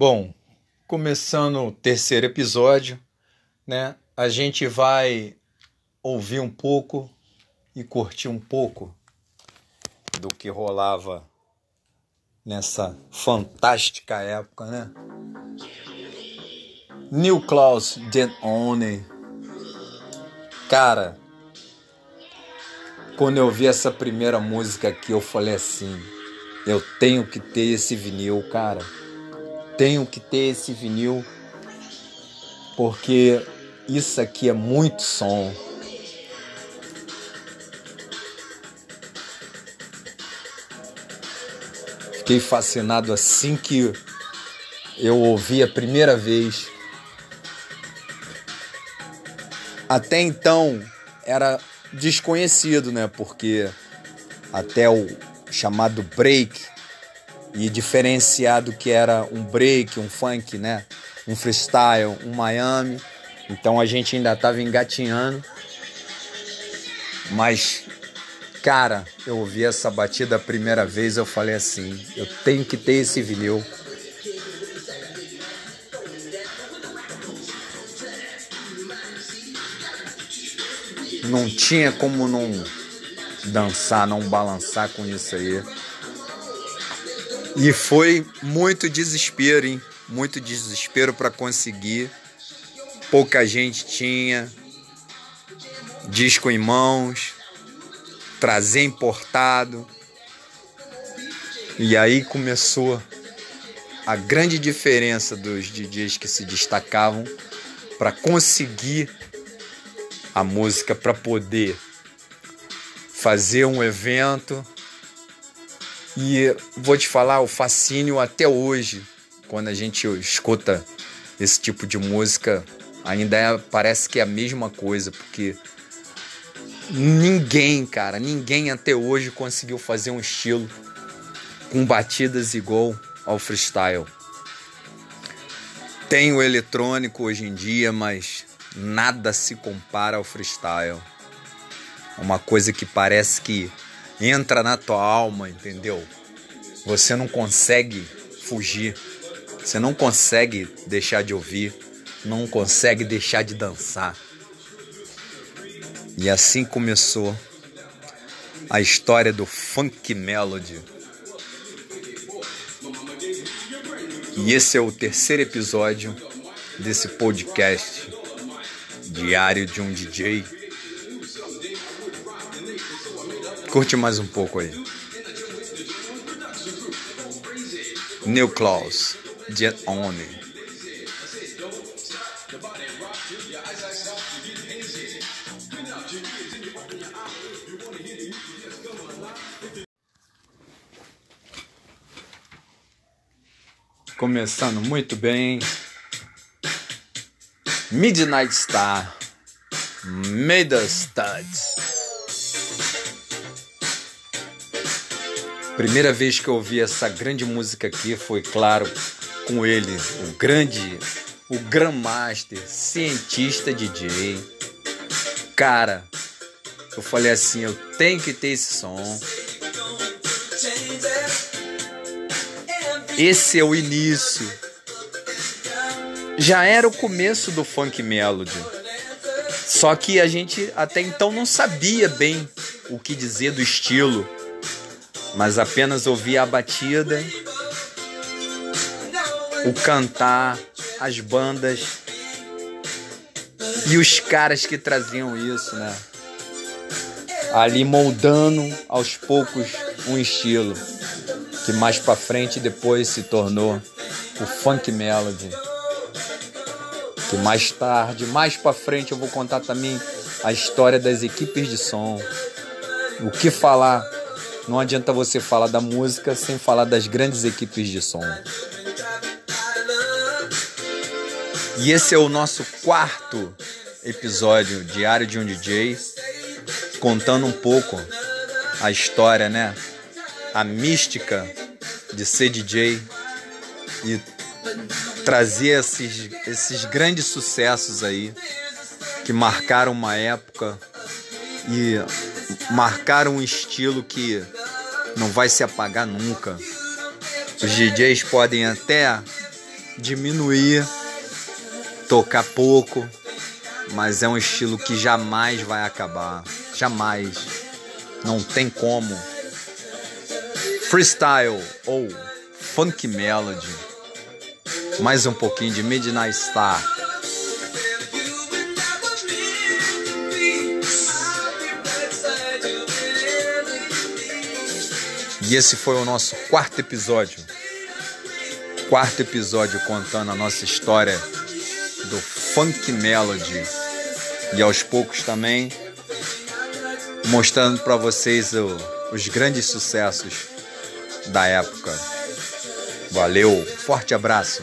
Bom, começando o terceiro episódio, né? A gente vai ouvir um pouco e curtir um pouco do que rolava nessa fantástica época, né? New Klaus Den One. Cara, quando eu vi essa primeira música aqui, eu falei assim: eu tenho que ter esse vinil, cara. Tenho que ter esse vinil, porque isso aqui é muito som. Fiquei fascinado assim que eu ouvi a primeira vez. Até então era desconhecido, né? Porque até o chamado break e diferenciado que era um break, um funk, né? Um freestyle, um Miami. Então a gente ainda estava engatinhando. Mas, cara, eu ouvi essa batida a primeira vez, eu falei assim, eu tenho que ter esse vinil. Não tinha como não dançar, não balançar com isso aí. E foi muito desespero, hein? Muito desespero para conseguir. Pouca gente tinha disco em mãos, trazer importado. E aí começou a grande diferença dos DJs que se destacavam para conseguir a música para poder fazer um evento. E vou te falar, o fascínio até hoje, quando a gente escuta esse tipo de música, ainda é, parece que é a mesma coisa, porque ninguém, cara, ninguém até hoje conseguiu fazer um estilo com batidas igual ao freestyle. Tem o eletrônico hoje em dia, mas nada se compara ao freestyle. É uma coisa que parece que entra na tua alma, entendeu? Você não consegue fugir, você não consegue deixar de ouvir, não consegue deixar de dançar. E assim começou a história do funk melody. E esse é o terceiro episódio desse podcast Diário de um DJ. Curte mais um pouco aí. New Claus, Jet Only. Começando muito bem. Midnight Star, Made Studs. Primeira vez que eu ouvi essa grande música aqui foi, claro, com ele, o grande, o Grandmaster, cientista DJ. Cara, eu falei assim, eu tenho que ter esse som. Esse é o início já era o começo do funk melody. Só que a gente até então não sabia bem o que dizer do estilo, mas apenas ouvia a batida, o cantar, as bandas e os caras que traziam isso, né? Ali moldando aos poucos um estilo que mais para frente depois se tornou o funk melody que mais tarde, mais para frente eu vou contar também a história das equipes de som. O que falar? Não adianta você falar da música sem falar das grandes equipes de som. E esse é o nosso quarto episódio diário de um DJ, contando um pouco a história, né? A mística de ser DJ e trazer esses, esses grandes sucessos aí que marcaram uma época e marcaram um estilo que não vai se apagar nunca. Os DJs podem até diminuir, tocar pouco, mas é um estilo que jamais vai acabar, jamais, não tem como. Freestyle ou funk melody, mais um pouquinho de Midnight Star. E esse foi o nosso quarto episódio. Quarto episódio contando a nossa história do funk melody e aos poucos também mostrando para vocês o, os grandes sucessos da época. Valeu, forte abraço.